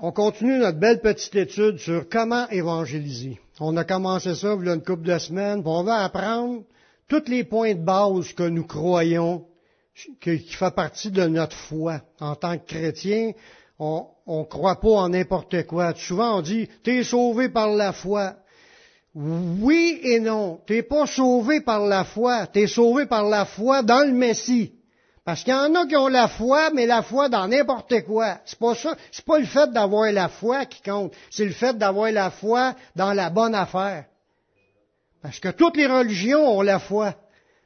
on continue notre belle petite étude sur comment évangéliser. On a commencé ça il y a une couple de semaines, on va apprendre tous les points de base que nous croyons, qui fait partie de notre foi. En tant que chrétien, on ne croit pas en n'importe quoi. Souvent on dit, t'es sauvé par la foi. Oui et non. T'es pas sauvé par la foi. T'es sauvé par la foi dans le Messie. Parce qu'il y en a qui ont la foi, mais la foi dans n'importe quoi. C'est pas ça. C'est pas le fait d'avoir la foi qui compte. C'est le fait d'avoir la foi dans la bonne affaire. Parce que toutes les religions ont la foi.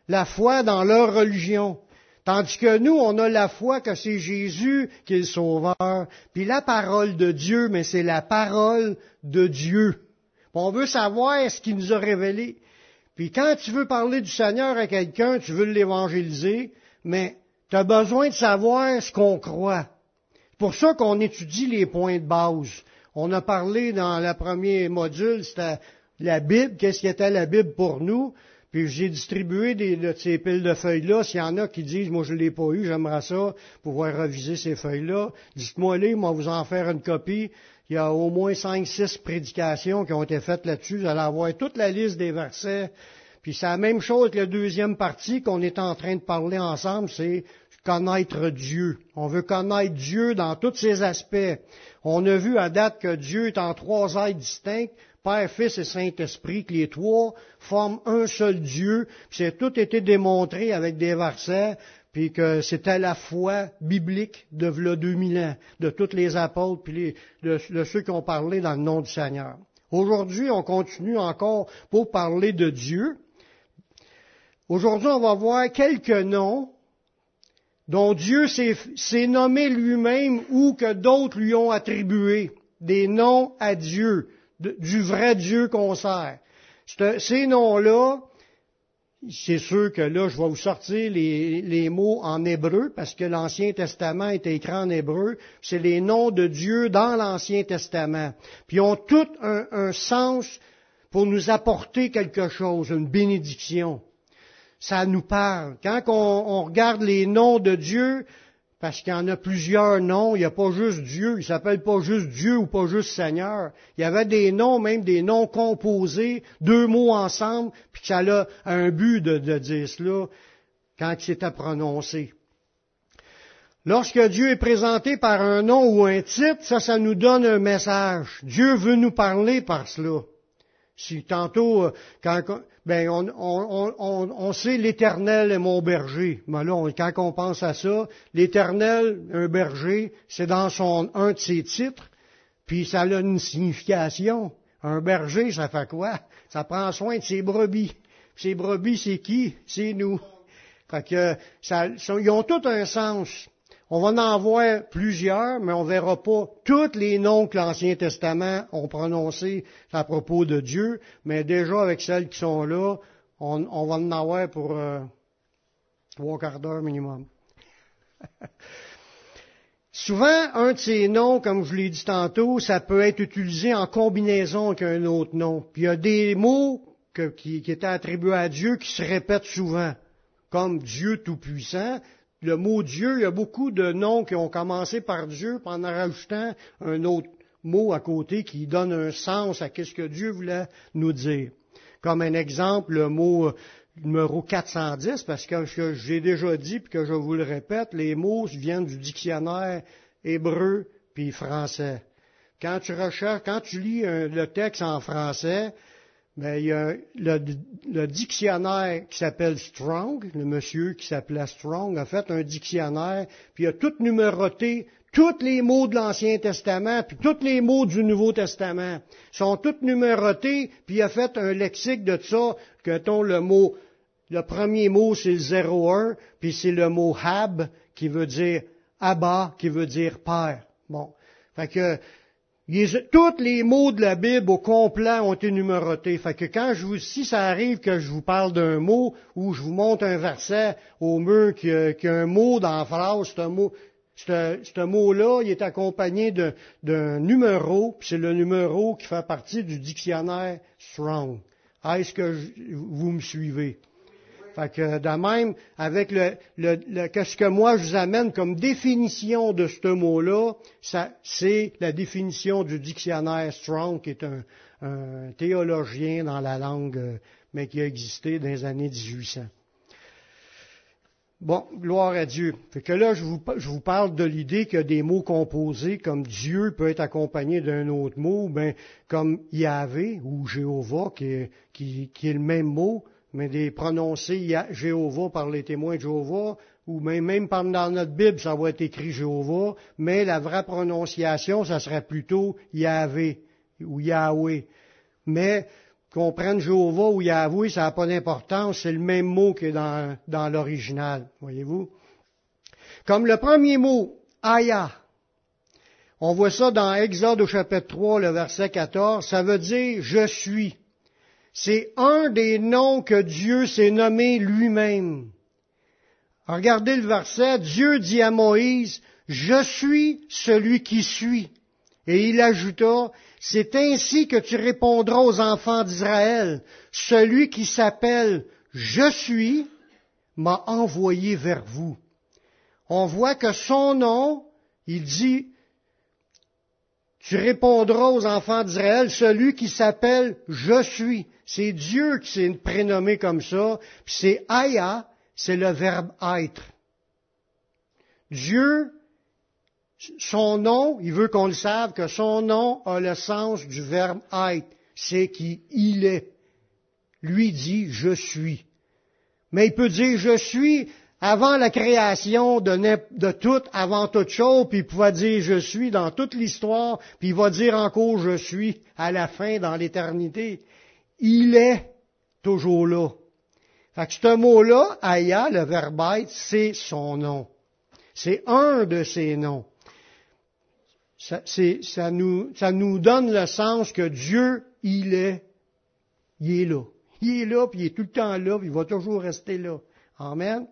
La foi dans leur religion. Tandis que nous, on a la foi que c'est Jésus qui est le sauveur. Puis la parole de Dieu, mais c'est la parole de Dieu. On veut savoir ce qu'il nous a révélé. Puis quand tu veux parler du Seigneur à quelqu'un, tu veux l'évangéliser, mais tu as besoin de savoir ce qu'on croit. C'est pour ça qu'on étudie les points de base. On a parlé dans le premier module, c'était la Bible, qu'est-ce qui était la Bible pour nous. Puis j'ai distribué de ces piles de feuilles-là. S'il y en a qui disent, moi je ne l'ai pas eu, j'aimerais ça, pouvoir reviser ces feuilles-là. Dites-moi-les, moi vous en faire une copie. Il y a au moins cinq, six prédications qui ont été faites là-dessus. Vous allez avoir toute la liste des versets puis c'est la même chose que la deuxième partie qu'on est en train de parler ensemble, c'est connaître Dieu. On veut connaître Dieu dans tous ses aspects. On a vu à date que Dieu est en trois êtres distincts, Père, Fils et Saint-Esprit, que les trois forment un seul Dieu. Puis c'est tout été démontré avec des versets, puis que c'était la foi biblique de v'là 2000 ans, de tous les apôtres, puis de, de ceux qui ont parlé dans le nom du Seigneur. Aujourd'hui, on continue encore pour parler de Dieu. Aujourd'hui, on va voir quelques noms dont Dieu s'est nommé lui-même ou que d'autres lui ont attribué. Des noms à Dieu, du vrai Dieu qu'on sert. Ces noms-là, c'est sûr que là, je vais vous sortir les, mots en hébreu, parce que l'Ancien Testament est écrit en hébreu. C'est les noms de Dieu dans l'Ancien Testament. Puis ils ont tout un, un sens pour nous apporter quelque chose, une bénédiction ça nous parle. Quand on, regarde les noms de Dieu, parce qu'il y en a plusieurs noms, il n'y a pas juste Dieu, il s'appelle pas juste Dieu ou pas juste Seigneur. Il y avait des noms, même des noms composés, deux mots ensemble, puis ça a un but de, de dire cela quand c'était prononcé. Lorsque Dieu est présenté par un nom ou un titre, ça, ça nous donne un message. Dieu veut nous parler par cela. Si tantôt, euh, quand, ben, on, on, on, on sait l'Éternel est mon berger. Mais là, quand on pense à ça, l'Éternel, un berger, c'est dans son un de ses titres, puis ça a une signification. Un berger, ça fait quoi? Ça prend soin de ses brebis. Ses brebis, c'est qui? C'est nous. Fait que ça, ils ont tout un sens. On va en voir plusieurs, mais on ne verra pas tous les noms que l'Ancien Testament ont prononcés à propos de Dieu, mais déjà avec celles qui sont là, on, va en avoir pour euh, trois quarts d'heure minimum. Souvent, un de ces noms, comme je l'ai dit tantôt, ça peut être utilisé en combinaison avec un autre nom. Puis il y a des mots qui, qui étaient attribués à Dieu qui se répètent souvent, comme Dieu Tout-Puissant, le mot Dieu, il y a beaucoup de noms qui ont commencé par Dieu, en rajoutant un autre mot à côté qui donne un sens à ce que Dieu voulait nous dire. Comme un exemple, le mot numéro 410, parce que j'ai déjà dit, puis que je vous le répète, les mots viennent du dictionnaire hébreu puis français. Quand tu recherches, quand tu lis le texte en français, ben, il y a le, dictionnaire qui s'appelle Strong, le monsieur qui s'appelait Strong a fait un dictionnaire, puis il a tout numéroté, tous les mots de l'Ancien Testament, puis tous les mots du Nouveau Testament. sont tous numérotés, puis il a fait un lexique de ça, que ton le mot, le premier mot c'est le 01, puis c'est le mot Hab, qui veut dire Abba, qui veut dire Père. Bon. Fait que, tous les mots de la Bible au complet ont été numérotés. Fait que quand je vous, si ça arrive que je vous parle d'un mot ou je vous montre un verset au mur qui a, un mot dans la phrase, c'est un mot, ce mot-là, il est accompagné d'un numéro, puis c'est le numéro qui fait partie du dictionnaire Strong. Est-ce que vous me suivez? Fait que de même, avec le, le, qu'est-ce que moi je vous amène comme définition de ce mot-là, c'est la définition du dictionnaire Strong, qui est un, un théologien dans la langue, euh, mais qui a existé dans les années 1800. Bon, gloire à Dieu. Fait que là, je vous, je vous parle de l'idée a des mots composés, comme Dieu peut être accompagné d'un autre mot, ben, comme Yahvé ou Jéhovah, qui est, qui, qui est le même mot, mais des prononcés Jéhovah par les témoins de Jéhovah, ou même, dans notre Bible, ça va être écrit Jéhovah, mais la vraie prononciation, ça serait plutôt Yahvé ou Yahweh. Mais qu'on prenne Jéhovah ou Yahweh, ça n'a pas d'importance, c'est le même mot que dans, dans l'original, voyez-vous. Comme le premier mot, Aya, on voit ça dans Exode au chapitre 3, le verset 14, ça veut dire je suis. C'est un des noms que Dieu s'est nommé lui-même. Regardez le verset, Dieu dit à Moïse, je suis celui qui suis. Et il ajouta, c'est ainsi que tu répondras aux enfants d'Israël, celui qui s'appelle Je suis m'a envoyé vers vous. On voit que son nom, il dit, tu répondras aux enfants d'Israël, celui qui s'appelle Je suis. C'est Dieu qui s'est prénommé comme ça. Puis c'est Aya, c'est le verbe être. Dieu, son nom, il veut qu'on le sache que son nom a le sens du verbe être. C'est qui il est. Lui dit je suis. Mais il peut dire je suis avant la création de, tout, avant toute chose, puis il pouvait dire je suis dans toute l'histoire, puis il va dire encore je suis à la fin dans l'éternité il est toujours là. Fait que ce mot-là, Aya, le verbe être, c'est son nom. C'est un de ses noms. Ça, ça, nous, ça nous donne le sens que Dieu, il est, il est là. Il est là, puis il est tout le temps là, puis il va toujours rester là. Amen.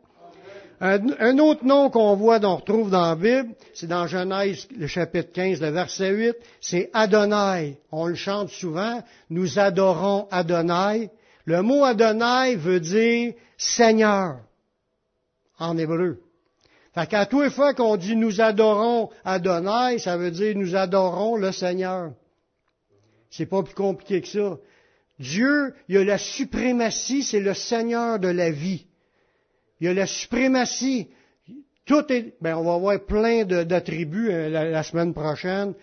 Un, autre nom qu'on voit, qu'on retrouve dans la Bible, c'est dans Genèse, le chapitre 15, le verset 8, c'est Adonai. On le chante souvent, nous adorons Adonai. Le mot Adonai veut dire Seigneur, en hébreu. Fait qu'à tous les fois qu'on dit nous adorons Adonai, ça veut dire nous adorons le Seigneur. C'est pas plus compliqué que ça. Dieu, il a la suprématie, c'est le Seigneur de la vie. Il y a la suprématie. Tout est, ben, on va avoir plein d'attributs euh, la, semaine prochaine.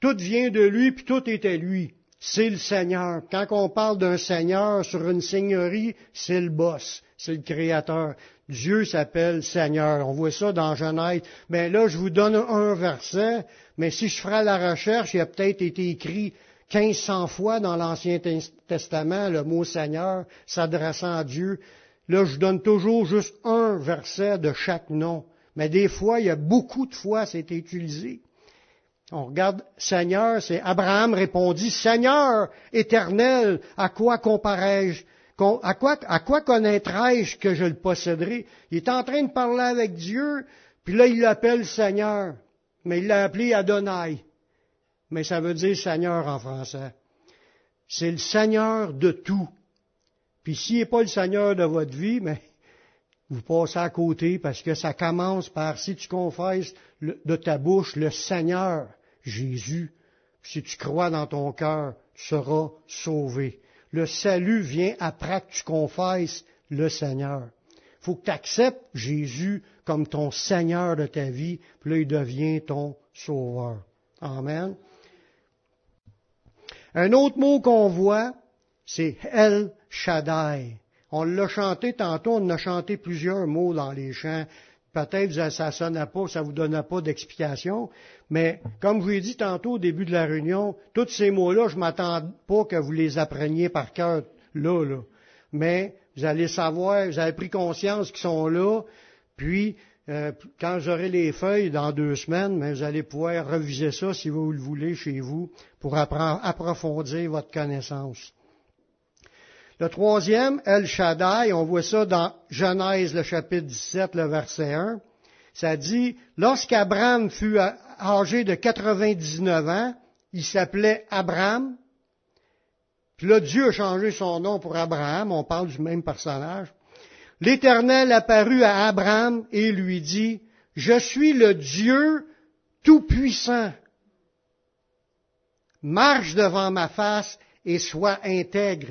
Tout vient de lui, puis tout est à lui. C'est le Seigneur. Quand on parle d'un Seigneur sur une seigneurie, c'est le boss, c'est le Créateur. Dieu s'appelle Seigneur. On voit ça dans Genèse. Mais ben là, je vous donne un verset, mais si je ferai la recherche, il a peut-être été écrit 1500 fois dans l'Ancien Testament le mot Seigneur s'adressant à Dieu. Là, je donne toujours juste un verset de chaque nom. Mais des fois, il y a beaucoup de fois, c'est utilisé. On regarde Seigneur, c'est Abraham répondit, Seigneur éternel, à quoi comparais-je? À quoi, à quoi connaîtrai-je que je le posséderai? Il est en train de parler avec Dieu, puis là, il l'appelle Seigneur. Mais il l'a appelé Adonai. Mais ça veut dire Seigneur en français. C'est le Seigneur de tout. Puis s'il n'est pas le Seigneur de votre vie, mais vous passez à côté parce que ça commence par si tu confesses de ta bouche le Seigneur Jésus, si tu crois dans ton cœur, tu seras sauvé. Le salut vient après que tu confesses le Seigneur. Il faut que tu acceptes Jésus comme ton Seigneur de ta vie, puis là, il devient ton sauveur. Amen. Un autre mot qu'on voit, c'est El Shaddai. On l'a chanté tantôt, on a chanté plusieurs mots dans les chants. Peut-être que ça sonnait pas, ça vous donnait pas d'explication, mais comme je vous ai dit tantôt au début de la réunion, tous ces mots-là, je m'attends pas que vous les appreniez par cœur là, là. Mais vous allez savoir, vous avez pris conscience qu'ils sont là, puis euh, quand j'aurai les feuilles dans deux semaines, mais vous allez pouvoir reviser ça si vous le voulez chez vous pour approfondir votre connaissance. Le troisième, El Shaddai, on voit ça dans Genèse, le chapitre 17, le verset 1. Ça dit, lorsqu'Abraham fut âgé de 99 ans, il s'appelait Abraham. Puis là, Dieu a changé son nom pour Abraham, on parle du même personnage. l'Éternel apparut à Abraham et lui dit, Je suis le Dieu Tout-Puissant. Marche devant ma face et sois intègre.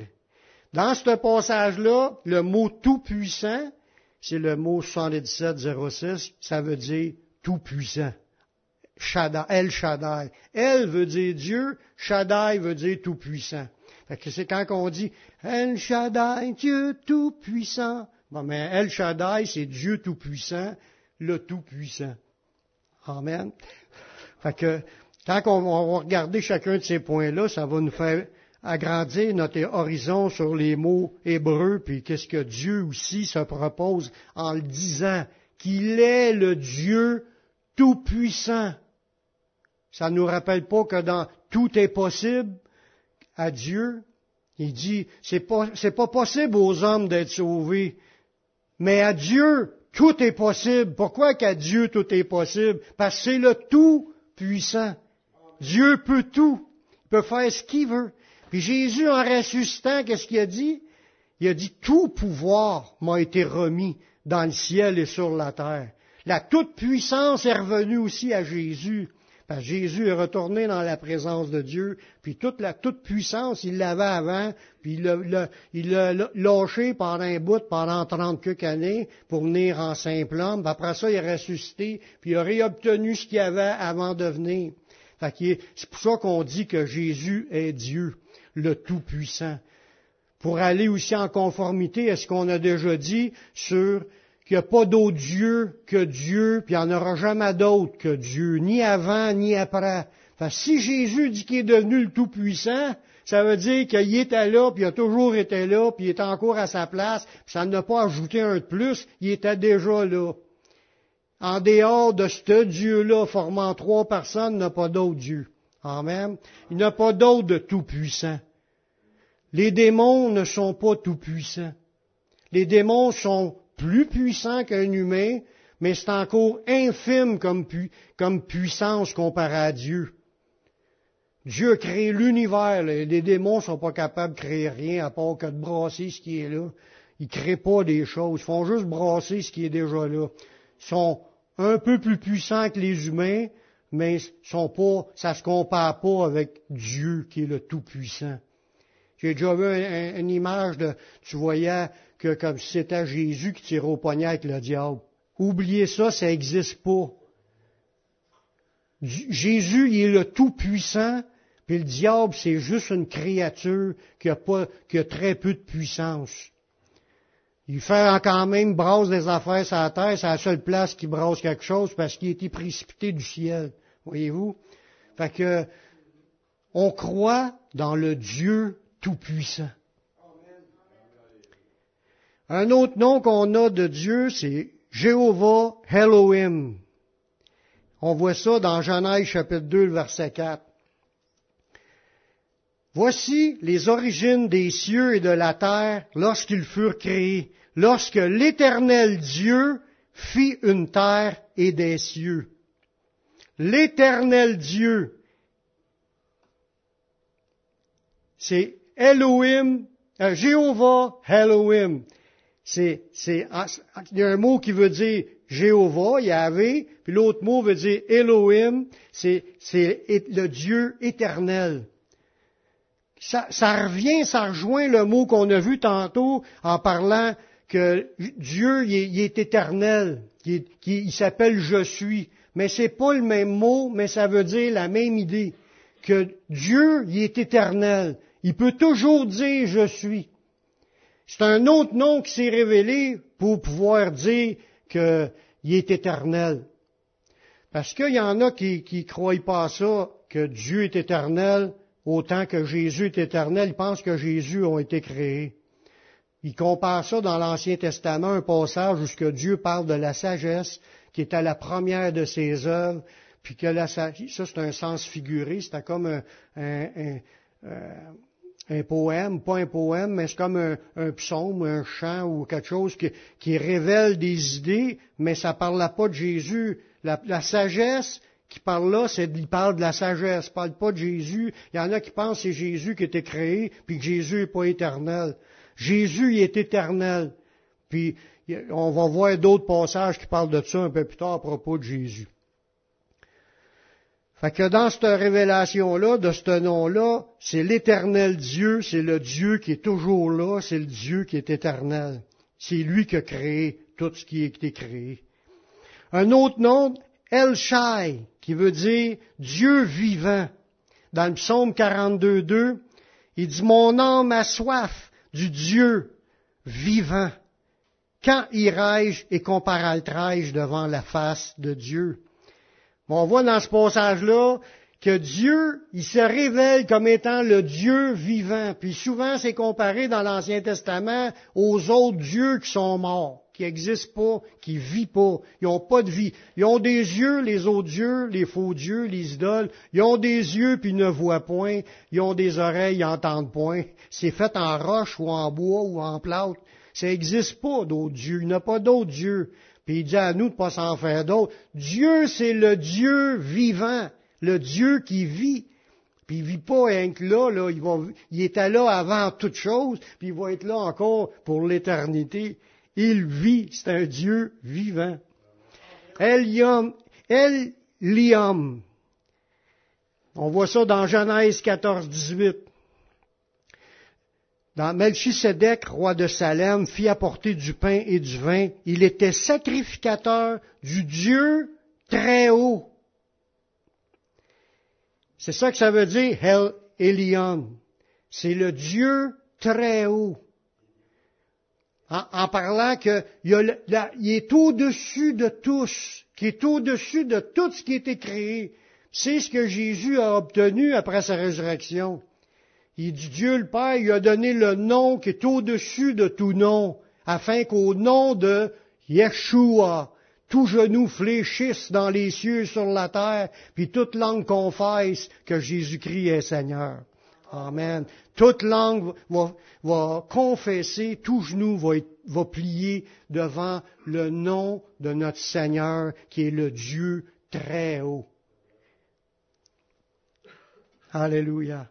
Dans ce passage-là, le mot Tout-Puissant, c'est le mot 7706, ça veut dire Tout-Puissant. Shaddai, El Shaddai. El veut dire Dieu, Shaddai veut dire Tout-Puissant. c'est quand on dit El Shaddai, Dieu Tout-Puissant. Bon, mais El Shaddai, c'est Dieu Tout-Puissant, le Tout-Puissant. Amen. Fait que, quand on va regarder chacun de ces points-là, ça va nous faire agrandir notre horizon sur les mots hébreux, puis qu'est-ce que Dieu aussi se propose en le disant, qu'il est le Dieu tout-puissant. Ça ne nous rappelle pas que dans tout est possible à Dieu. Il dit, c'est pas, pas possible aux hommes d'être sauvés. Mais à Dieu, tout est possible. Pourquoi qu'à Dieu tout est possible? Parce que c'est le tout puissant. Dieu peut tout. Il peut faire ce qu'il veut. Puis Jésus, en ressuscitant, qu'est-ce qu'il a dit? Il a dit, tout pouvoir m'a été remis dans le ciel et sur la terre. La toute puissance est revenue aussi à Jésus. Parce que Jésus est retourné dans la présence de Dieu, puis toute la toute puissance, il l'avait avant, puis il l'a lâché pendant un bout, pendant trente quelques années, pour venir en simple homme. Puis après ça, il est ressuscité, puis il a réobtenu ce qu'il avait avant de venir. C'est pour ça qu'on dit que Jésus est Dieu, le Tout-Puissant. Pour aller aussi en conformité à ce qu'on a déjà dit sur qu'il n'y a pas d'autre Dieu que Dieu, puis il n'y en aura jamais d'autre que Dieu, ni avant, ni après. si Jésus dit qu'il est devenu le Tout-Puissant, ça veut dire qu'il était là, puis il a toujours été là, puis il est encore à sa place, puis ça n'a pas ajouté un de plus, il était déjà là. En dehors de ce Dieu-là, formant trois personnes, il n'y a pas d'autre Dieu. Amen. Il n'y a pas d'autre de tout-puissant. Les démons ne sont pas tout-puissants. Les démons sont plus puissant qu'un humain, mais c'est encore infime comme, puissance comparée à Dieu. Dieu a créé l'univers. Les démons ne sont pas capables de créer rien à part que de brasser ce qui est là. Ils ne créent pas des choses. Ils font juste brasser ce qui est déjà là. Ils sont un peu plus puissants que les humains, mais sont pas, ça ne se compare pas avec Dieu qui est le Tout-Puissant. J'ai déjà vu une image de, tu voyais que comme si c'était Jésus qui tirait au poignet avec le diable. Oubliez ça, ça n'existe pas. Jésus, il est le Tout-Puissant, puis le diable, c'est juste une créature qui a, pas, qui a très peu de puissance. Il fait quand même brasse des affaires sur la terre, c'est la seule place qui brasse quelque chose parce qu'il a été précipité du ciel. Voyez-vous? Fait que, on croit dans le Dieu Tout-Puissant. Un autre nom qu'on a de Dieu, c'est Jéhovah Elohim. On voit ça dans Genèse chapitre 2, verset 4. Voici les origines des cieux et de la terre lorsqu'ils furent créés, lorsque l'Éternel Dieu fit une terre et des cieux. L'Éternel Dieu, c'est Elohim, euh, Jéhovah Elohim c'est, c'est, il y a un mot qui veut dire Jéhovah, Yahvé, puis l'autre mot veut dire Elohim, c'est, c'est le Dieu éternel. Ça, revient, ça rejoint le mot qu'on a vu tantôt en parlant que Dieu, il est, éternel, il, il s'appelle Je suis. Mais c'est pas le même mot, mais ça veut dire la même idée. Que Dieu, il est éternel. Il peut toujours dire Je suis. C'est un autre nom qui s'est révélé pour pouvoir dire qu'il est éternel. Parce qu'il y en a qui ne croient pas ça, que Dieu est éternel, autant que Jésus est éternel. Ils pensent que Jésus a été créé. Ils comparent ça dans l'Ancien Testament, un passage où ce que Dieu parle de la sagesse, qui était la première de ses œuvres, puis que la sagesse, ça c'est un sens figuré, c'était comme un, un, un poème, pas un poème, mais c'est comme un, psaume, un chant ou quelque chose qui, révèle des idées, mais ça ne parle pas de Jésus. La, sagesse qui parle là, c'est il parle de la sagesse, parle pas de Jésus. Il y en a qui pensent que c'est Jésus qui été créé, puis que Jésus n'est pas éternel. Jésus, il est éternel. Puis on va voir d'autres passages qui parlent de ça un peu plus tard à propos de Jésus. Fait que dans cette révélation-là, de ce nom-là, c'est l'éternel Dieu, c'est le Dieu qui est toujours là, c'est le Dieu qui est éternel. C'est lui qui a créé tout ce qui a été créé. Un autre nom, El Shai, qui veut dire Dieu vivant. Dans le psaume 42.2, il dit, Mon âme a soif du Dieu vivant. Quand irai-je et comparaîtrai-je devant la face de Dieu? On voit dans ce passage-là que Dieu, il se révèle comme étant le Dieu vivant. Puis souvent, c'est comparé dans l'Ancien Testament aux autres dieux qui sont morts, qui n'existent pas, qui vivent pas. Ils n'ont pas de vie. Ils ont des yeux, les autres dieux, les faux dieux, les idoles. Ils ont des yeux, puis ils ne voient point. Ils ont des oreilles, ils n'entendent point. C'est fait en roche ou en bois ou en plâtre. Ça n'existe pas d'autres dieux. Il n'y pas d'autres dieux. Puis il dit à nous de ne pas s'en faire d'autres. Dieu, c'est le Dieu vivant, le Dieu qui vit. Puis il vit pas rien que là, là il, va, il était là avant toute chose, puis il va être là encore pour l'éternité. Il vit, c'est un Dieu vivant. Eliam, Eliam. On voit ça dans Genèse 14, 18 dans Melchisedec, roi de Salem, fit apporter du pain et du vin. Il était sacrificateur du Dieu très haut. C'est ça que ça veut dire, Hel Elion. C'est le Dieu très haut. En, parlant qu'il est au-dessus de tous, qui est au-dessus de tout ce qui a été créé. C'est ce que Jésus a obtenu après sa résurrection. Il dit Dieu le Père lui a donné le nom qui est au-dessus de tout nom, afin qu'au nom de Yeshua, tout genou fléchisse dans les cieux sur la terre, puis toute langue confesse que Jésus-Christ est Seigneur. Amen. Toute langue va, confesser, tout genou va plier devant le nom de notre Seigneur, qui est le Dieu très haut. Alléluia.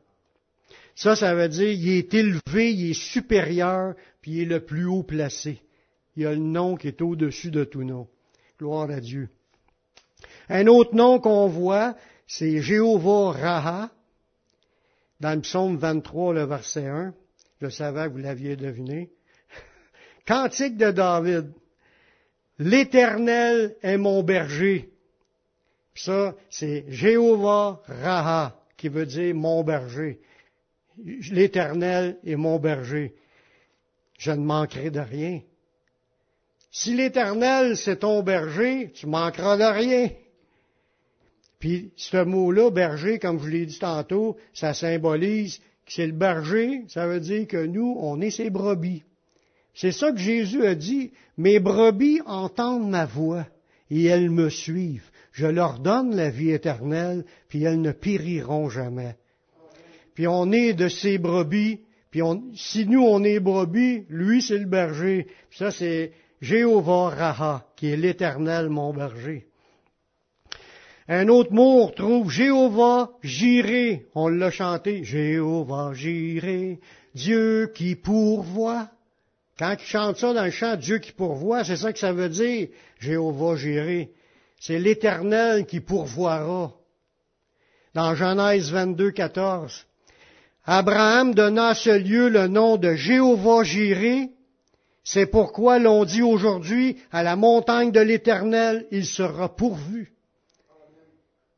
Ça, ça veut dire il est élevé, il est supérieur, puis il est le plus haut placé. Il a le nom qui est au-dessus de tout nom. Gloire à Dieu. Un autre nom qu'on voit, c'est Jéhovah Raha, dans le psaume 23, le verset 1. Je savais que vous l'aviez deviné. Cantique de David. L'Éternel est mon berger. ça, c'est Jéhovah Raha, qui veut dire mon berger l'Éternel est mon berger. Je ne manquerai de rien. Si l'Éternel, c'est ton berger, tu manqueras de rien. Puis ce mot-là, berger, comme je l'ai dit tantôt, ça symbolise que c'est le berger, ça veut dire que nous, on est ses brebis. C'est ça que Jésus a dit, mes brebis entendent ma voix et elles me suivent. Je leur donne la vie éternelle, puis elles ne périront jamais puis on est de ses brebis, puis si nous on est brebis, lui c'est le berger. Puis ça c'est Jéhovah Raha, qui est l'éternel mon berger. Un autre mot, on retrouve Jéhovah Jiré. On l'a chanté. Jéhovah Jiré, Dieu qui pourvoit. Quand il chante ça dans le chant, Dieu qui pourvoit, c'est ça que ça veut dire, Jéhovah Jiré. C'est l'Éternel qui pourvoira. Dans Genèse 22, 14, Abraham donna à ce lieu le nom de Jéhovah Jiré. C'est pourquoi l'on dit aujourd'hui, à la montagne de l'Éternel, il sera pourvu.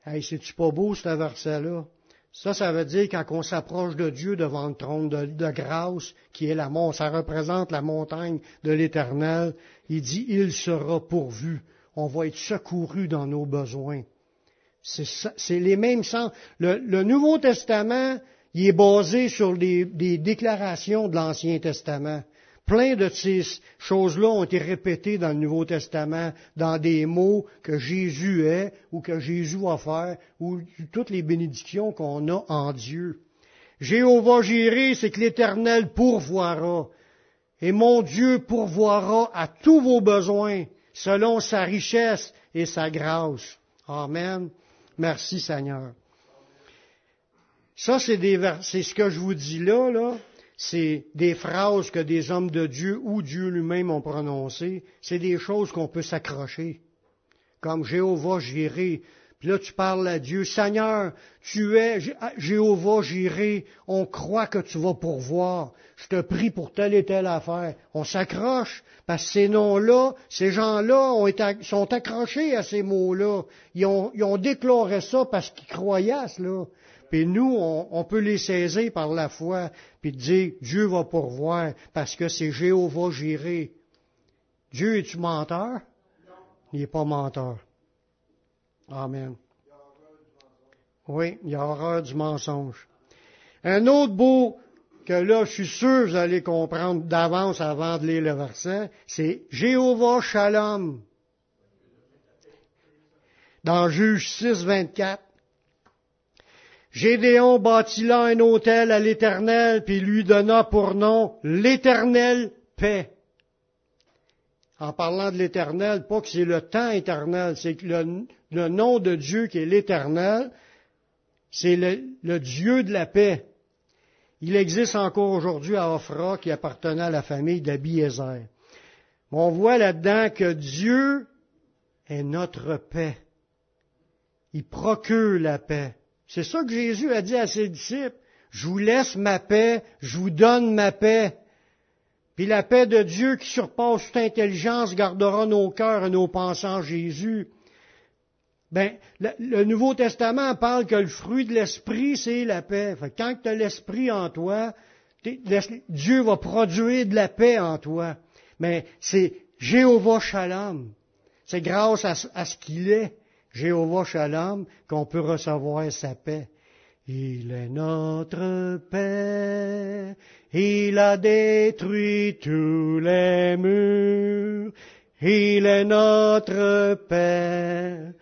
Hey, c'est-tu pas beau, ce verset-là? Ça, ça veut dire quand on s'approche de Dieu devant le trône de, grâce, qui est la montagne, ça représente la montagne de l'Éternel. Il dit, il sera pourvu. On va être secouru dans nos besoins. C'est les mêmes sens. le Nouveau Testament, il est basé sur des, déclarations de l'Ancien Testament. Plein de ces choses-là ont été répétées dans le Nouveau Testament, dans des mots que Jésus est ou que Jésus va faire, ou toutes les bénédictions qu'on a en Dieu. Jéhovah Jiré, c'est que l'Éternel pourvoira. Et mon Dieu pourvoira à tous vos besoins selon sa richesse et sa grâce. Amen. Merci Seigneur. Ça, c'est, ce que je vous dis là, c'est des phrases que des hommes de Dieu ou Dieu lui-même ont prononcées. C'est des choses qu'on peut s'accrocher. Comme Jéhovah, j'irai. Puis là, tu parles à Dieu. Seigneur, tu es Jéhovah, j'irai. On croit que tu vas pourvoir. Je te prie pour telle et telle affaire. On s'accroche. Parce que ces noms-là, ces gens-là sont accrochés à ces mots-là. Ils ont, ils ont déclaré ça parce qu'ils croyaient à. Puis nous, on, peut les saisir par la foi, puis dire, Dieu va pourvoir, parce que c'est Jéhovah géré. Dieu est-tu menteur? Il n'est pas menteur. Amen. Oui, il y a horreur du mensonge. Un autre beau que là, je suis sûr vous allez comprendre d'avance avant de lire le verset, c'est Jéhovah Shalom. Dans Juge 6, 24. Gédéon bâtit là un hôtel à l'Éternel, puis lui donna pour nom l'Éternel paix. En parlant de l'Éternel, pas que c'est le temps éternel, c'est le, nom de Dieu qui est l'Éternel, c'est le, Dieu de la paix. Il existe encore aujourd'hui à Ophra qui appartenait à la famille d'Abiézer. On voit là-dedans que Dieu est notre paix. Il procure la paix. C'est ça que Jésus a dit à ses disciples. Je vous laisse ma paix, je vous donne ma paix. Puis la paix de Dieu qui surpasse toute intelligence gardera nos cœurs et nos en Jésus. Ben, le, Nouveau Testament parle que le fruit de l'esprit, c'est la paix. quand tu as l'esprit en toi, Dieu va produire de la paix en toi. Mais c'est Jéhovah Shalom. C'est grâce à ce qu'il est. Jéhovah Shalom, qu'on peut recevoir sa paix. Il est notre paix, il a détruit tous les murs, il est notre paix,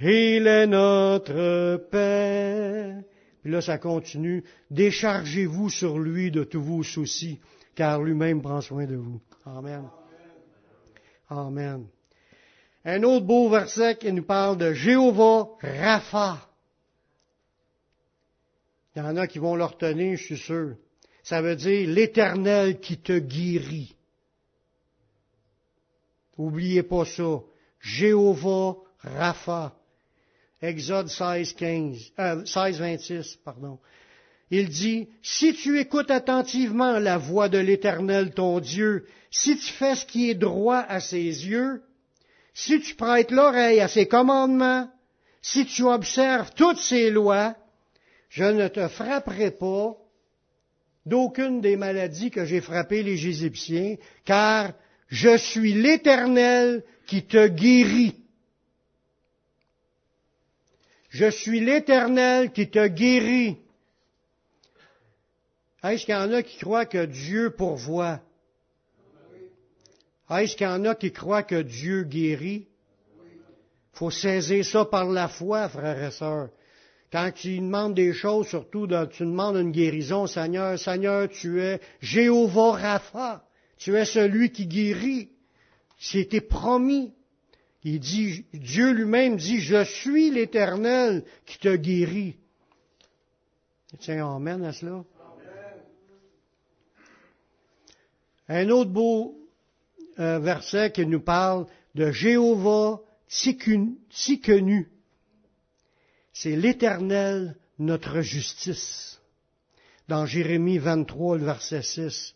il est notre paix. Puis là, ça continue. Déchargez-vous sur lui de tous vos soucis, car lui-même prend soin de vous. Amen. Amen. Un autre beau verset qui nous parle de Jéhovah Rapha. Il y en a qui vont le retenir, je suis sûr. Ça veut dire l'Éternel qui te guérit. Oubliez pas ça. Jéhovah Rapha. Exode 16, 15, 16, 26, pardon. Il dit, si tu écoutes attentivement la voix de l'Éternel ton Dieu, si tu fais ce qui est droit à ses yeux, si tu prêtes l'oreille à ses commandements, si tu observes toutes ses lois, je ne te frapperai pas d'aucune des maladies que j'ai frappées les Égyptiens, car je suis l'Éternel qui te guérit. Je suis l'Éternel qui te guérit. Est-ce qu'il y en a qui croient que Dieu pourvoit? Est-ce qu'il y en a qui croient que Dieu guérit? Il faut saisir ça par la foi, frères et sœurs. Quand tu demandes des choses, surtout tu demandes une guérison, Seigneur, Seigneur, tu es Jéhovah Rapha. Tu es celui qui guérit. C'était promis. Il dit, Dieu lui-même dit, je suis l'Éternel qui te guérit. Tiens, amen à cela. Un autre beau verset qui nous parle de Jéhovah Tikenu. C'est l'Éternel, notre justice. Dans Jérémie 23, le verset 6.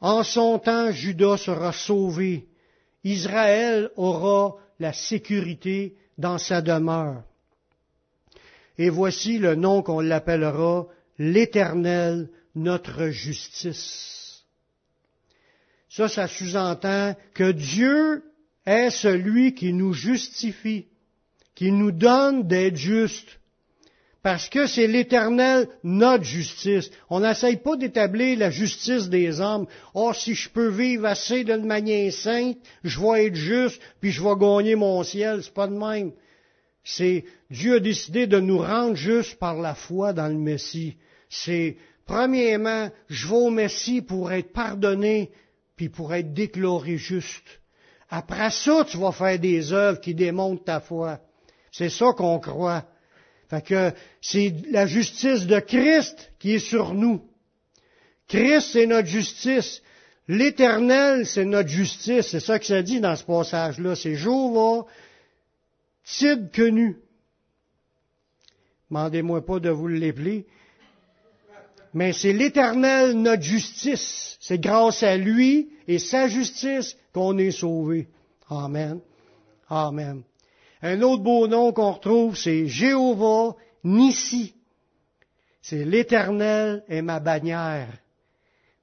En son temps, Judas sera sauvé. Israël aura la sécurité dans sa demeure. Et voici le nom qu'on l'appellera l'Éternel, notre justice. Ça, ça sous-entend que Dieu est celui qui nous justifie, qui nous donne d'être justes. Parce que c'est l'éternel, notre justice. On n'essaye pas d'établir la justice des hommes. Oh, si je peux vivre assez d'une manière sainte, je vais être juste, puis je vais gagner mon ciel. C'est pas de même. C'est, Dieu a décidé de nous rendre justes par la foi dans le Messie. C'est, premièrement, je vais au Messie pour être pardonné, puis pour être déclaré juste. Après ça, tu vas faire des œuvres qui démontrent ta foi. C'est ça qu'on croit. Fait que c'est la justice de Christ qui est sur nous. Christ, c'est notre justice. L'Éternel, c'est notre justice. C'est ça que ça dit dans ce passage-là. C'est Jéhovah, Tid connu. Mandez-moi pas de vous l'épeler. Mais c'est l'Éternel, notre justice. C'est grâce à lui et sa justice qu'on est sauvé. Amen. Amen. Un autre beau nom qu'on retrouve, c'est Jéhovah Nissi. C'est l'Éternel est ma bannière.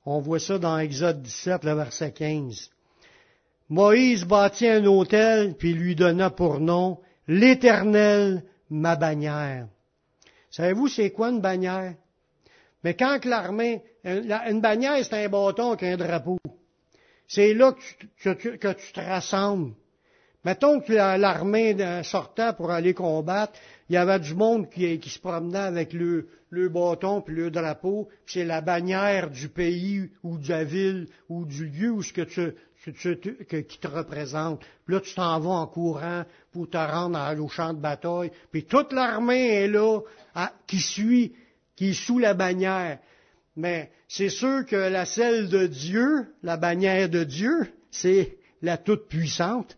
On voit ça dans Exode 17, le verset 15. Moïse bâtit un autel, puis lui donna pour nom l'Éternel, ma bannière. Savez-vous c'est quoi une bannière? Mais quand l'armée, une bannière, c'est un bâton avec un drapeau. C'est là que tu, que te rassembles. Mettons que l'armée sortait pour aller combattre, il y avait du monde qui, se promenait avec le, bâton puis le drapeau, c'est la bannière du pays ou de la ville ou du lieu où ce que tu, qui te représente. Puis là, tu t'en vas en courant pour te rendre au champ de bataille. Puis toute l'armée est là, qui suit, qui est sous la bannière. Mais c'est sûr que la celle de Dieu, la bannière de Dieu, c'est la toute-puissante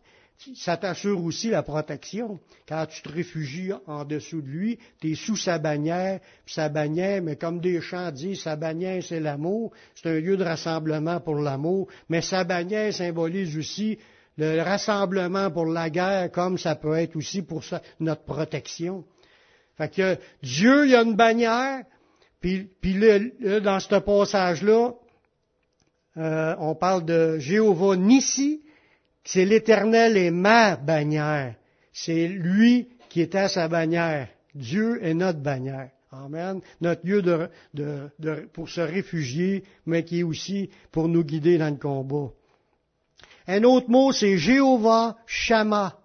ça t'assure aussi la protection. Quand tu te réfugies en dessous de lui, tu es sous sa bannière, sa bannière, mais comme des chants disent, sa bannière c'est l'amour, c'est un lieu de rassemblement pour l'amour, mais sa bannière symbolise aussi le rassemblement pour la guerre, comme ça peut être aussi pour notre protection. Fait que Dieu, il a une bannière, puis, puis dans ce passage-là, euh, on parle de Jéhovah Nissi, c'est l'Éternel et ma bannière. C'est lui qui est à sa bannière. Dieu est notre bannière. Amen. Notre lieu de, pour se réfugier, mais qui est aussi pour nous guider dans le combat. Un autre mot, c'est Jéhovah Shama,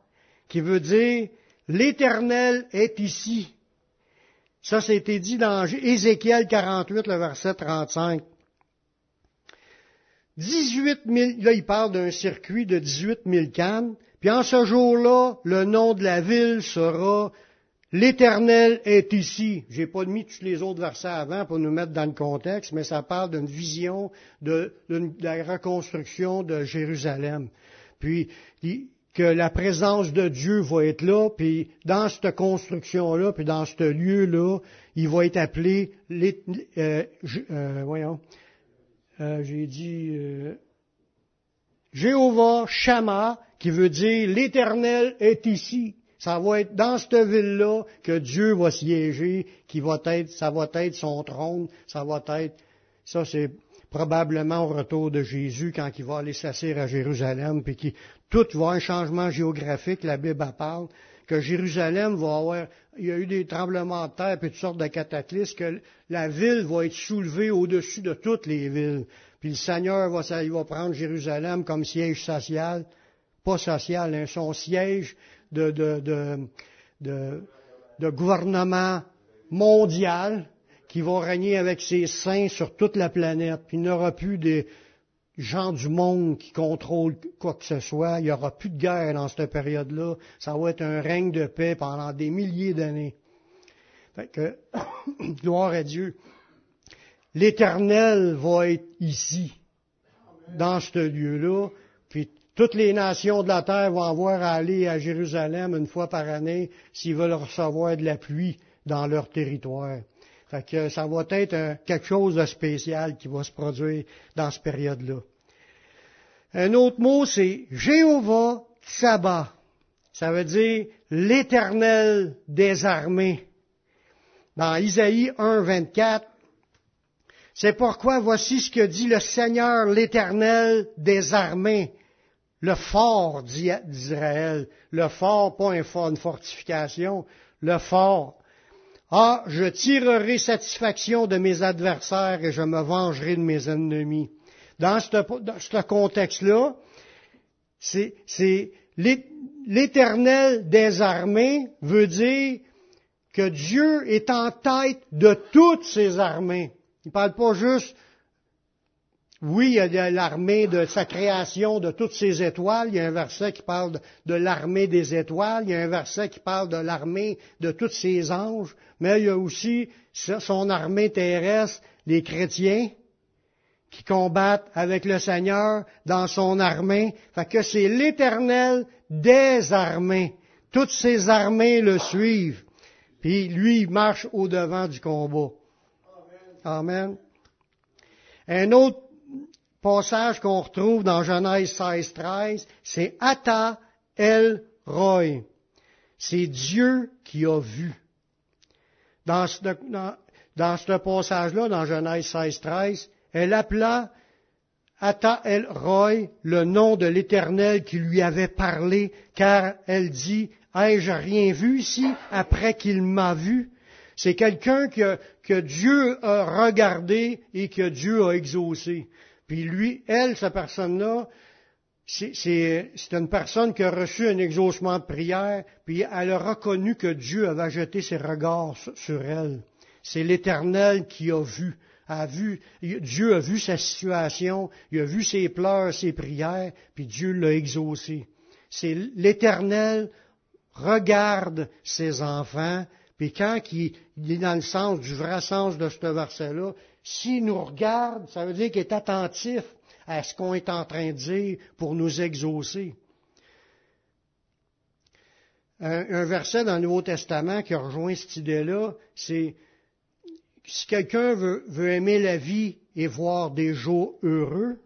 qui veut dire l'Éternel est ici. Ça, c'était dit dans Ézéchiel 48, le verset 35. 18 000, là il parle d'un circuit de 18 000 cannes, puis en ce jour-là, le nom de la ville sera L'Éternel est ici. J'ai pas mis tous les autres versets avant pour nous mettre dans le contexte, mais ça parle d'une vision de, la reconstruction de Jérusalem. Puis que la présence de Dieu va être là, puis dans cette construction-là, puis dans ce lieu-là, il va être appelé, euh, euh, voyons, euh, j'ai dit euh, Jéhovah Shama, qui veut dire l'Éternel est ici. Ça va être dans cette ville-là que Dieu va siéger, qui va être, ça va être son trône, ça va être, ça c'est probablement au retour de Jésus quand il va aller s'asseoir à Jérusalem, puis qui tout va un changement géographique, la Bible parle, que Jérusalem va avoir, il y a eu des tremblements de terre, puis toutes sortes de cataclysmes, que la ville va être soulevée au-dessus de toutes les villes. Puis le Seigneur va, va prendre Jérusalem comme siège social, pas social, hein, son siège de, de, de, de, gouvernement mondial qui va régner avec ses saints sur toute la planète. Puis il n'y aura plus des, gens du monde qui contrôlent quoi que ce soit. Il n'y aura plus de guerre dans cette période-là. Ça va être un règne de paix pendant des milliers d'années. Fait que, gloire à Dieu. L'Éternel va être ici, dans ce lieu-là, puis toutes les nations de la terre vont avoir à aller à Jérusalem une fois par année s'ils veulent recevoir de la pluie dans leur territoire. Fait que ça va être quelque chose de spécial qui va se produire dans cette période-là. Un autre mot, c'est Jéhovah Tsaba. Ça veut dire l'éternel des armées. Dans Isaïe 1, 24, c'est pourquoi voici ce que dit le Seigneur l'éternel des armées, le fort d'Israël. Le fort, pas une fortification, le fort. Ah, je tirerai satisfaction de mes adversaires et je me vengerai de mes ennemis. Dans ce, contexte-là, c'est l'éternel des armées veut dire que Dieu est en tête de toutes ses armées. Il ne parle pas juste oui, il y a l'armée de sa création, de toutes ses étoiles. Il y a un verset qui parle de, l'armée des étoiles. Il y a un verset qui parle de l'armée de tous ses anges. Mais il y a aussi son armée terrestre, les chrétiens. qui combattent avec le Seigneur dans son armée. Fait que c'est l'Éternel des armées. Toutes ces armées le suivent. Puis lui, il marche au devant du combat. Amen. Un autre passage qu'on retrouve dans Genèse 16, 13, c'est Ata El Roy. C'est Dieu qui a vu. Dans ce, dans, dans ce passage-là, dans Genèse 16, 13, elle appela Ata El Roy le nom de l'Éternel qui lui avait parlé, car elle dit, ai-je rien vu ici après qu'il m'a vu? C'est quelqu'un que, que, Dieu a regardé et que Dieu a exaucé. Puis lui, elle, cette personne-là, c'est une personne qui a reçu un exaucement de prière, puis elle a reconnu que Dieu avait jeté ses regards sur elle. C'est l'Éternel qui a vu, a vu, Dieu a vu sa situation, il a vu ses pleurs, ses prières, puis Dieu l'a exaucé. C'est l'Éternel regarde ses enfants, puis quand il, est dans le sens du vrai sens de ce verset-là, s'il nous regarde, ça veut dire qu'il est attentif à ce qu'on est en train de dire pour nous exaucer. Un, verset dans le Nouveau Testament qui rejoint cette idée-là, c'est si quelqu'un veut, aimer la vie et voir des jours heureux,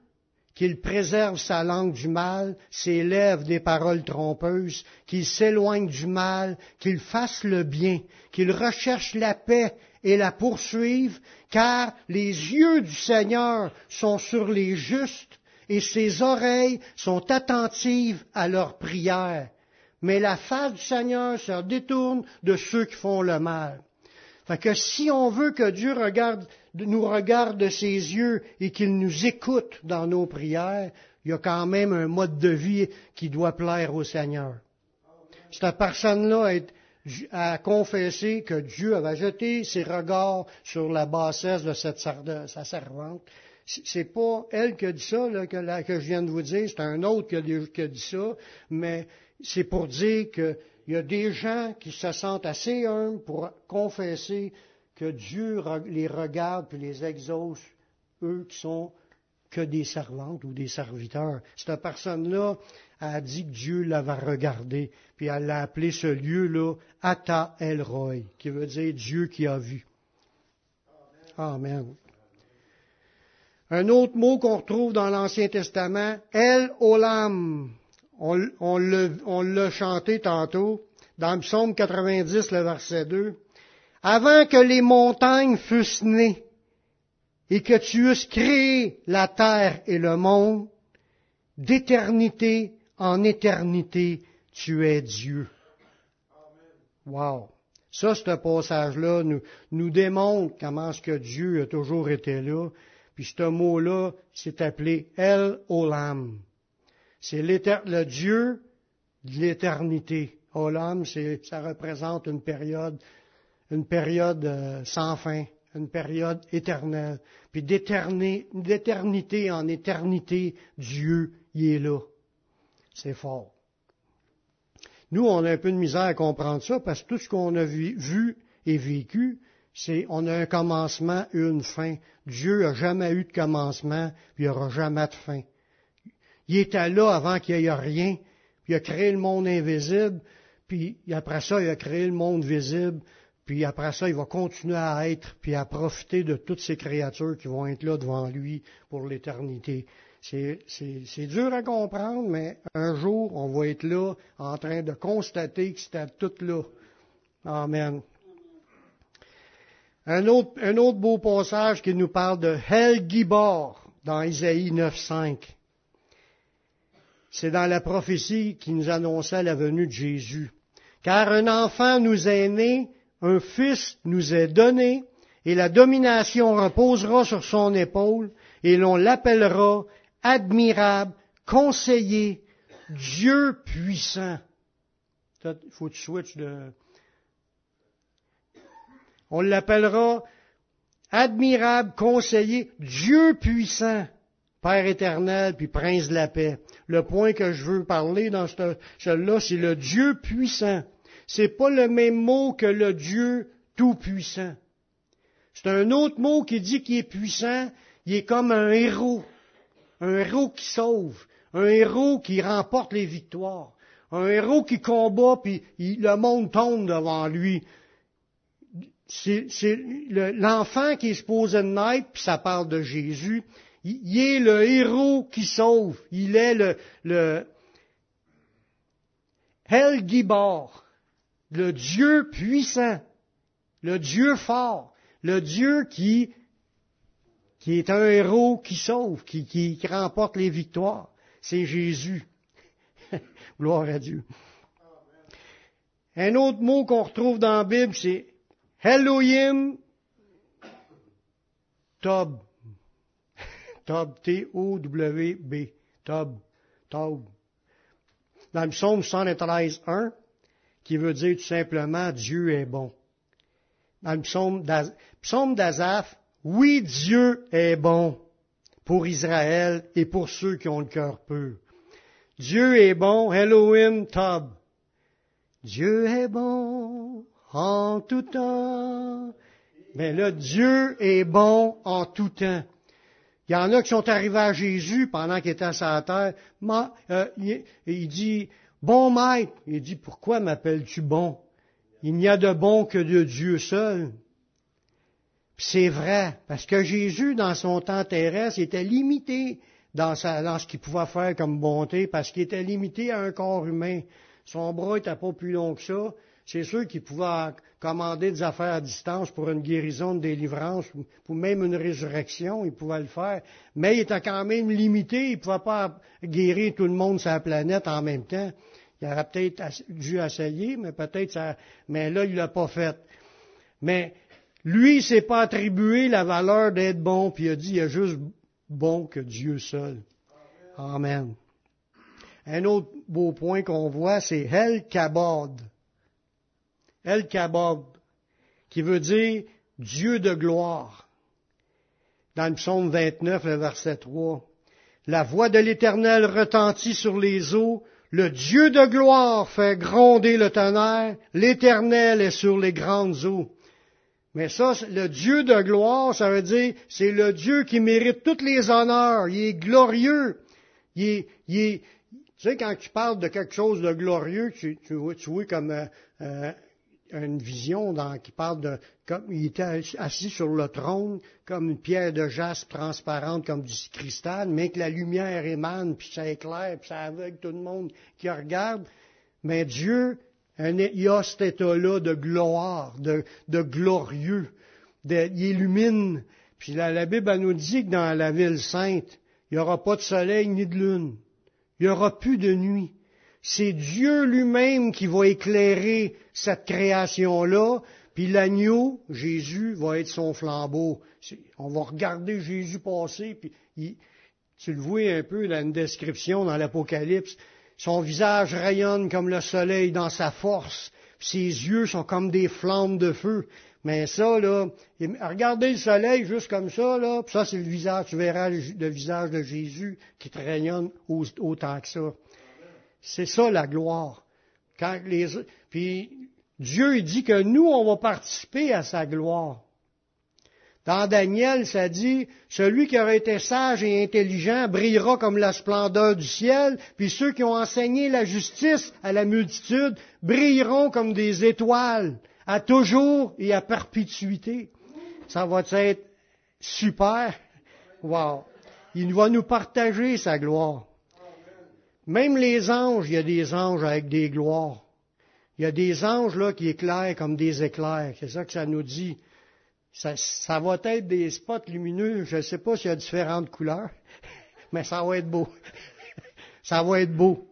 qu'il préserve sa langue du mal, ses lèvres des paroles trompeuses, qu'il s'éloigne du mal, qu'il fasse le bien, qu'il recherche la paix et la poursuive, car les yeux du Seigneur sont sur les justes et ses oreilles sont attentives à leurs prières. Mais la face du Seigneur se détourne de ceux qui font le mal. Fait que si on veut que Dieu regarde, nous regarde de ses yeux et qu'il nous écoute dans nos prières, il y a quand même un mode de vie qui doit plaire au Seigneur. Cette personne-là a confessé que Dieu avait jeté ses regards sur la bassesse de, cette, sa servante. C'est pas elle qui a dit ça, que, je viens de vous dire, c'est un autre qui a, qui a dit ça, mais c'est pour dire que il y a des gens qui se sentent assez humbles pour confesser que Dieu les regarde et les exauce, eux qui sont que des servantes ou des serviteurs. Cette personne-là a dit que Dieu l'avait regardé, puis elle a appelé ce lieu-là Ata El Roy, qui veut dire Dieu qui a vu. Amen. Un autre mot qu'on retrouve dans l'Ancien Testament, El Olam, on, l'a chanté tantôt, dans le psaume 90, le verset 2. Avant que les montagnes fussent nées et que tu eusses créé la terre et le monde, d'éternité en éternité, tu es Dieu. Wow. Ça, ce passage-là nous, nous démontre comment ce que Dieu a toujours été là. Puis ce mot-là, c'est appelé El Olam. C'est le Dieu de l'éternité. Olam, ça représente une période, une période euh, sans fin, une période éternelle. Puis d'éternité en éternité, Dieu y est là. C'est fort. Nous, on a un peu de misère à comprendre ça parce que tout ce qu'on a vu, et vécu, c'est on a un commencement et une fin. Dieu n'a jamais eu de commencement, puis il n'y aura jamais de fin. Il était là avant qu'il n'y ait rien, puis il a créé le monde invisible, puis après ça, il a créé le monde visible, puis après ça, il va continuer à être, puis à profiter de toutes ces créatures qui vont être là devant lui pour l'éternité. C'est dur à comprendre, mais un jour, on va être là en train de constater que c'était tout là. Amen. Un autre, un autre beau passage qui nous parle de Hel Gibor dans Isaïe 9.5 c'est dans la prophétie qui nous annonçait la venue de Jésus. Car un enfant nous est né, un fils nous est donné, et la domination reposera sur son épaule, et l'on l'appellera admirable, conseiller, Dieu puissant. Faut tu switches de... On l'appellera admirable, conseiller, Dieu puissant. Père éternel, puis Prince de la paix. Le point que je veux parler dans celui-là, c'est le Dieu puissant. C'est pas le même mot que le Dieu tout-puissant. C'est un autre mot qui dit qu'il est puissant, il est comme un héros, un héros qui sauve, un héros qui remporte les victoires, un héros qui combat, puis le monde tombe devant lui. C'est l'enfant qui est supposé naître, puis ça parle de Jésus. Il, est le héros qui sauve. Il est le, le El Gibor, le Dieu puissant, le Dieu fort, le Dieu qui, qui est un héros qui sauve, qui, qui, qui remporte les victoires. C'est Jésus. Gloire à Dieu. Un autre mot qu'on retrouve dans la Bible, c'est Elohim Tob. Tob, T-O-W-B. Tob. Tob. Dans le psaume 113, 1, qui veut dire tout simplement Dieu est bon. Dans le psaume d'Azaph, oui, Dieu est bon pour Israël et pour ceux qui ont le cœur pur. Dieu est bon, Elohim Tob. Dieu est bon en tout temps. Mais là, Dieu est bon en tout temps. Il y en a qui sont arrivés à Jésus pendant qu'il était sur la terre. Euh, il, dit, bon maître. Il dit, pourquoi m'appelles-tu bon? Il n'y a de bon que de Dieu seul. c'est vrai, parce que Jésus, dans son temps terrestre, était limité dans, dans ce qu'il pouvait faire comme bonté, parce qu'il était limité à un corps humain. Son bras n'était pas plus long que ça. C'est sûr qu'il pouvait commander des affaires à distance pour une guérison, de délivrance, ou même une résurrection, il pouvait le faire. Mais il était quand même limité, il ne pouvait pas guérir tout le monde sur la planète en même temps. Il aurait peut-être dû essayer, mais peut-être ça, mais là, il l'a pas fait. Mais lui, il s'est pas attribué la valeur d'être bon, puis il a dit, il y a juste bon que Dieu seul. Amen. Un autre beau point qu'on voit, c'est El Kabod. El Kabod, qui veut dire Dieu de gloire. Dans le psaume 29, le verset 3. La voix de l'Éternel retentit sur les eaux, le Dieu de gloire fait gronder le tonnerre, l'Éternel est sur les grandes eaux. Mais ça, le Dieu de gloire, ça veut dire, c'est le Dieu qui mérite tous les honneurs. Il est glorieux. Il est, il est, tu sais, quand tu parles de quelque chose de glorieux, tu, tu, tu vois comme euh, euh, une vision qui parle de comme il était assis sur le trône comme une pierre de jaspe transparente comme du cristal, mais que la lumière émane, puis ça éclaire, puis ça aveugle tout le monde qui regarde. Mais Dieu, il y a cet état-là de gloire, de, glorieux, de, il illumine. Puis la Bible nous dit que dans la ville sainte, il n'y aura pas de soleil ni de lune. Il n'y aura plus de nuit. C'est Dieu lui-même qui va éclairer cette création-là, puis l'agneau, Jésus, va être son flambeau. On va regarder Jésus passer, puis tu le vois un peu dans une description dans l'Apocalypse. Son visage rayonne comme le soleil dans sa force. Ses yeux sont comme des flammes de feu. Mais ça, là, regardez le soleil juste comme ça, là, puis ça, c'est le visage, tu verras le, visage de Jésus qui te rayonne autant que ça. C'est ça la gloire. Quand puis Dieu dit que nous, on va participer à sa gloire. Dans Daniel, ça dit, celui qui aura été sage et intelligent brillera comme la splendeur du ciel, puis ceux qui ont enseigné la justice à la multitude brilleront comme des étoiles à toujours et à perpétuité. Ça va être super. Wow. Il va nous partager sa gloire. Même les anges, il y a des anges avec des gloires. Il y a des anges là qui éclairent comme des éclairs. C'est ça que ça nous dit. Ça, ça va être des spots lumineux. Je ne sais pas s'il y a différentes couleurs, mais ça va être beau. ça va être beau.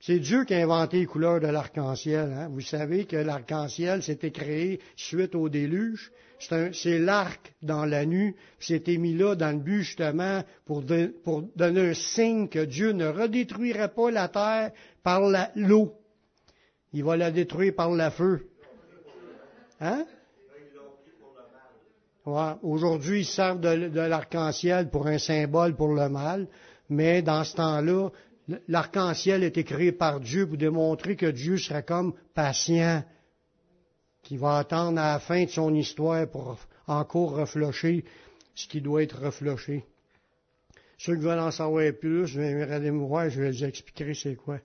C'est Dieu qui a inventé les couleurs de l'arc-en-ciel. Hein. Vous savez que l'arc-en-ciel s'était créé suite au déluge. C'est l'arc dans la nuit. C'était mis là dans le but justement pour, pour, donner un signe que Dieu ne redétruirait pas la terre par l'eau. Il va la détruire par le feu. Hein? Ouais, Aujourd'hui, ils servent de, l'arc-en-ciel pour un symbole pour le mal, mais dans ce temps-là, l'arc-en-ciel été créé par Dieu pour démontrer que Dieu sera comme patient, qui va attendre à la fin de son histoire pour encore reflocher ce qui doit être refloché. Ceux qui veulent en savoir plus, vais aller me je vais vous expliquer c'est quoi.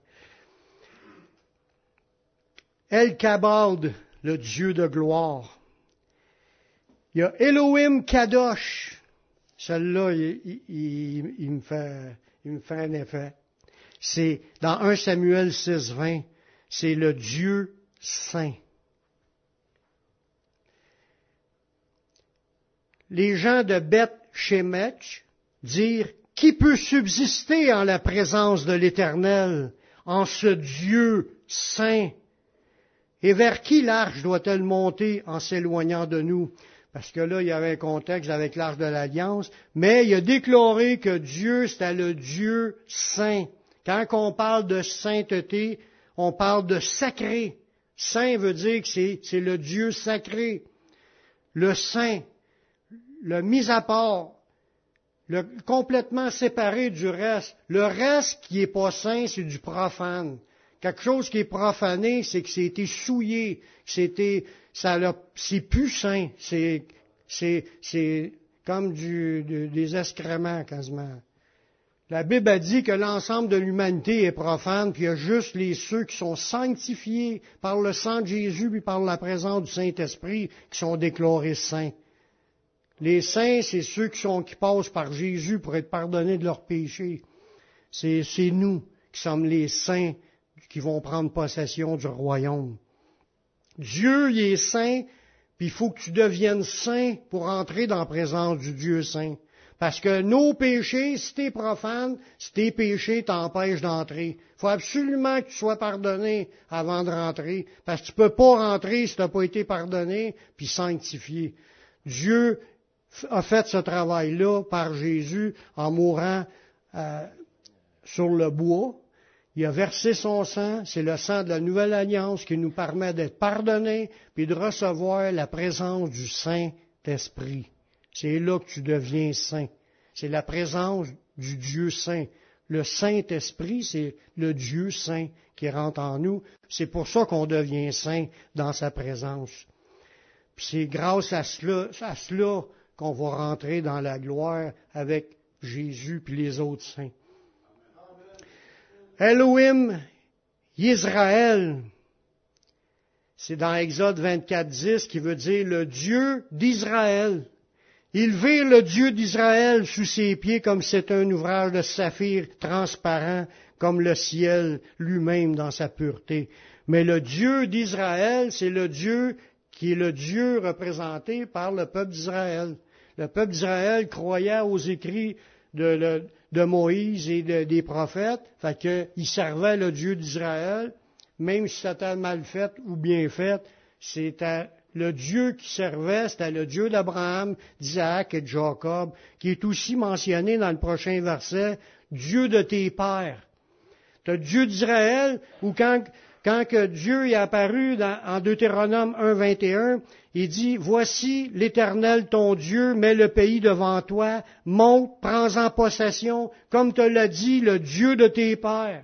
El Kabald, le Dieu de gloire. Il y a Elohim Kadosh. Celle-là, il, me fait, il me fait un effet. C'est dans 1 Samuel 6, 20, c'est le Dieu saint. Les gens de Beth Shemesh dirent qui peut subsister en la présence de l'Éternel, en ce Dieu saint? Et vers qui l'arche doit-elle monter en s'éloignant de nous? Parce que là, il y avait un contexte avec l'arche de l'Alliance, mais il a déclaré que Dieu, c'était le Dieu saint. Quand on parle de sainteté, on parle de sacré. Saint veut dire que c'est le Dieu sacré. Le saint, le mis à part, le, complètement séparé du reste. Le reste qui est pas saint, c'est du profane. Quelque chose qui est profané, c'est que c'était souillé, c'était, ça c'est plus saint, c'est, c'est, c'est comme du, des excréments quasiment. La Bible a dit que l'ensemble de l'humanité est profane, puis il y a juste les ceux qui sont sanctifiés par le sang de Jésus, puis par la présence du Saint-Esprit, qui sont déclarés saints. Les saints, c'est ceux qui, sont, qui passent par Jésus pour être pardonnés de leurs péchés. C'est, nous qui sommes les saints qui vont prendre possession du royaume. Dieu, il est saint, puis il faut que tu deviennes saint pour entrer dans la présence du Dieu saint. Parce que nos péchés, si t'es profane, si tes péchés t'empêchent d'entrer. Il faut absolument que tu sois pardonné avant de rentrer, parce que tu peux pas rentrer si tu n'as pas été pardonné puis sanctifié. Dieu a fait ce travail-là par Jésus en mourant euh, sur le bois. Il a versé son sang, c'est le sang de la nouvelle alliance qui nous permet d'être pardonnés puis de recevoir la présence du Saint-Esprit. C'est là que tu deviens saint. C'est la présence du Dieu saint. Le Saint-Esprit, c'est le Dieu saint qui rentre en nous. C'est pour ça qu'on devient saint dans sa présence. C'est grâce à cela qu'on va rentrer dans la gloire avec Jésus puis les autres saints. Elohim, Israël, c'est dans Exode 24, 10 qui veut dire le Dieu d'Israël. Il vit le Dieu d'Israël sous ses pieds comme c'est un ouvrage de saphir transparent comme le ciel lui-même dans sa pureté. Mais le Dieu d'Israël, c'est le Dieu qui est le Dieu représenté par le peuple d'Israël le peuple d'Israël croyait aux écrits de, Moïse et des prophètes, fait qu'il servait le Dieu d'Israël, même si c'était mal fait ou bien fait, c'était le Dieu qui servait, c'était le Dieu d'Abraham, d'Isaac et de Jacob, qui est aussi mentionné dans le prochain verset, Dieu de tes pères. Le Dieu d'Israël, ou quand, quand que Dieu est apparu en Deutéronome 1.21, il dit, Voici l'Éternel ton Dieu met le pays devant toi, monte, prends-en possession, comme te l'a dit le Dieu de tes pères.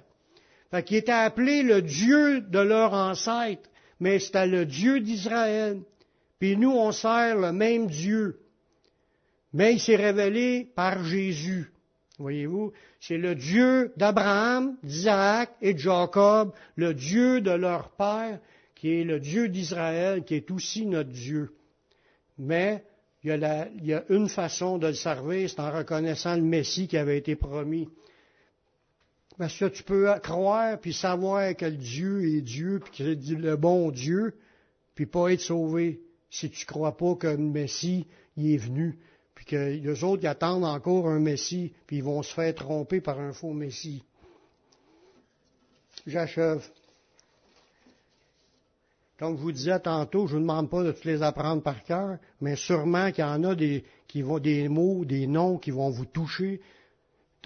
Fait qu'il était appelé le Dieu de leur ancêtre, mais c'était le Dieu d'Israël. Puis nous, on sert le même Dieu. Mais il s'est révélé par Jésus. Voyez-vous, c'est le Dieu d'Abraham, d'Isaac et de Jacob, le Dieu de leur père, qui est le Dieu d'Israël, qui est aussi notre Dieu. Mais il y, a une façon de le servir, c'est en reconnaissant le Messie qui avait été promis. Parce que tu peux croire puis savoir que le Dieu est Dieu, puis que c'est le bon Dieu, puis pas être sauvé si tu ne crois pas que le Messie y est venu, que les autres attendent encore un Messie, puis ils vont se faire tromper par un faux Messie. J'achève. Comme je vous disais tantôt, je ne vous demande pas de tous les apprendre par cœur, mais sûrement qu'il y en a des, qui vont, des mots, des noms qui vont vous toucher.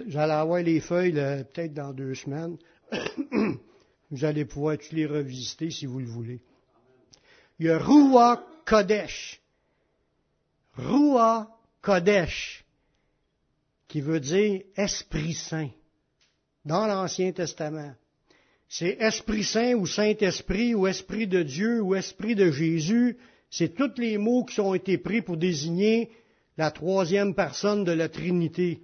J'allais avoir les feuilles peut-être dans deux semaines. vous allez pouvoir tous les revisiter si vous le voulez. Il y a Ruach Kodesh. Ruach Kodesh, qui veut dire Esprit Saint, dans l'Ancien Testament. C'est Esprit Saint ou Saint-Esprit ou Esprit de Dieu ou Esprit de Jésus. C'est tous les mots qui ont été pris pour désigner la troisième personne de la Trinité.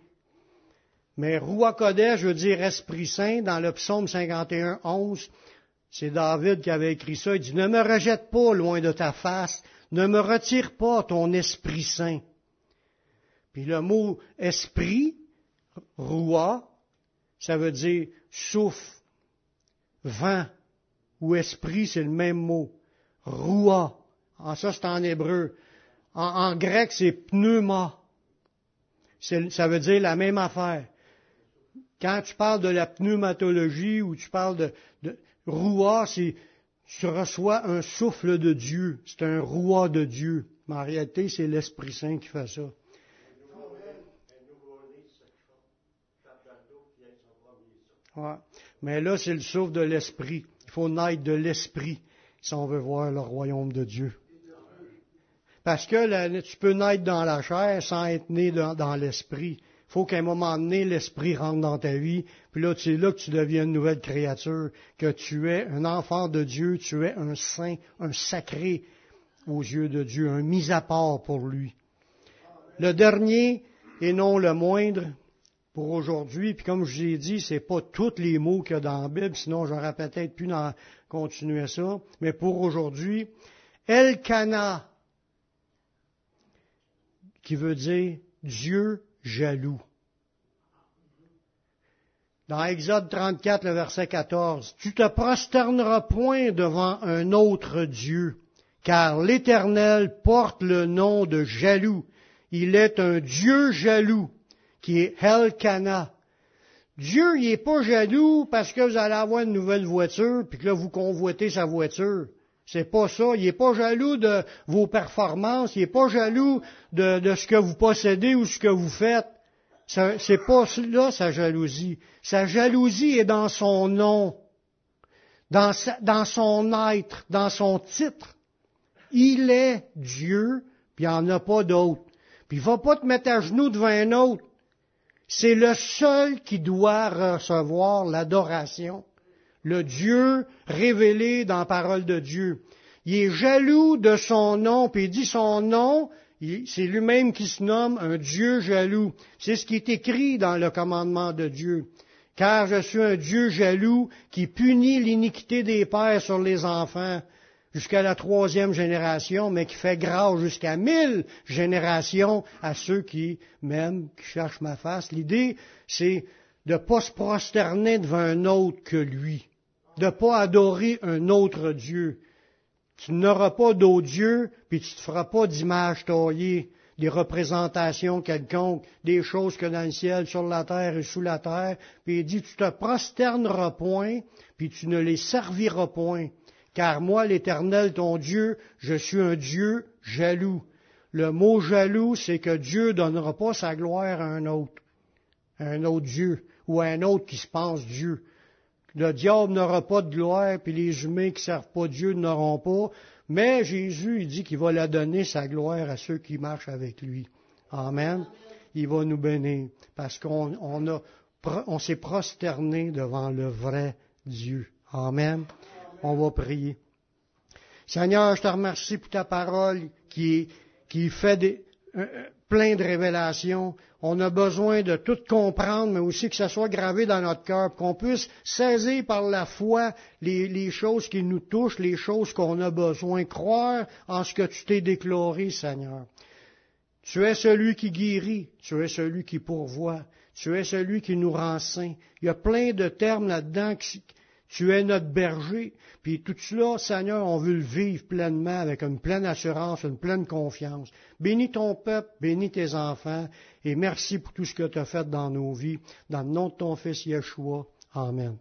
Mais Roi Kodesh veut dire Esprit Saint dans le psaume 51, 11. C'est David qui avait écrit ça. Il dit, ne me rejette pas loin de ta face, ne me retire pas ton Esprit Saint. Puis le mot esprit, roi, ça veut dire souffle, vent ou esprit, c'est le même mot. Roi. En ça, c'est en hébreu. En, grec, c'est pneuma. Ça veut dire la même affaire. Quand tu parles de la pneumatologie ou tu parles de, de roi, c'est tu reçois un souffle de Dieu. C'est un roi de Dieu. Mais en réalité, c'est l'Esprit Saint qui fait ça. Mais là, c'est le souffle de l'Esprit. Il faut naître de l'Esprit si on veut voir le royaume de Dieu. Parce que tu peux naître dans la chair sans être né dans, l'esprit. Il faut qu'à un moment donné, l'esprit rentre dans ta vie. Puis là, c'est là que tu deviens une nouvelle créature, que tu es un enfant de Dieu, tu es un saint, un sacré aux yeux de Dieu, un mis à part pour lui. Le dernier, et non le moindre, pour aujourd'hui, puis comme je vous ai dit, c'est pas tous les mots qu'il y a dans la Bible, sinon j'aurais peut-être pu continuer ça, mais pour aujourd'hui, Elkana, qui veut dire Dieu jaloux. Dans Exode 34, le verset 14, Tu te prosterneras point devant un autre Dieu, car l'Éternel porte le nom de jaloux. Il est un Dieu jaloux qui est Helkana. Dieu, il n'est pas jaloux parce que vous allez avoir une nouvelle voiture, puis que là, vous convoitez sa voiture. C'est pas ça. Il n'est pas jaloux de vos performances. Il n'est pas jaloux de, ce que vous possédez ou ce que vous faites. C'est pas là sa jalousie. Sa jalousie est dans son nom, dans, son être, dans son titre. Il est Dieu, puis il n'y a pas d'autre. Puis il va pas te mettre à genoux devant un autre. C'est le seul qui doit recevoir l'adoration. Le Dieu révélé dans la parole de Dieu. Il est jaloux de son nom, puis il dit son nom, c'est lui-même qui se nomme un Dieu jaloux. C'est ce qui est écrit dans le commandement de Dieu. Car je suis un Dieu jaloux qui punit l'iniquité des pères sur les enfants jusqu'à la troisième génération, mais qui fait grâce jusqu'à mille générations à ceux qui m'aiment, qui cherchent ma face. L'idée, c'est de ne pas se prosterner devant un autre que lui, de ne pas adorer un autre Dieu. Tu n'auras pas d'autre Dieu, puis tu ne te feras pas d'image taillée, des représentations quelconques, des choses que dans le ciel, sur la terre et sous la terre. Puis il dit, tu te prosterneras point, puis tu ne les serviras point. Car moi, l'Éternel, ton Dieu, je suis un Dieu jaloux. Le mot jaloux, c'est que Dieu ne donnera pas sa gloire à un autre, à un autre Dieu, ou à un autre qui se pense Dieu. Le diable n'aura pas de gloire, puis les humains qui ne servent pas Dieu n'auront pas. Mais Jésus, il dit qu'il va la donner sa gloire à ceux qui marchent avec lui. Amen. Il va nous bénir parce qu'on on s'est prosterné devant le vrai Dieu. Amen. On va prier. Seigneur, je te remercie pour ta parole qui, fait des, plein de révélations. On a besoin de tout comprendre, mais aussi que ça soit gravé dans notre cœur, qu'on puisse saisir par la foi les, choses qui nous touchent, les choses qu'on a besoin, croire en ce que tu t'es déclaré, Seigneur. Tu es celui qui guérit, tu es celui qui pourvoit, tu es celui qui nous rend saints. Il y a plein de termes là-dedans tu es notre berger. Puis tout cela, Seigneur, on veut le vivre pleinement avec une pleine assurance, une pleine confiance. Bénis ton peuple, bénis tes enfants, et merci pour tout ce que tu as fait dans nos vies. Dans le nom de ton Fils Yeshua. Amen.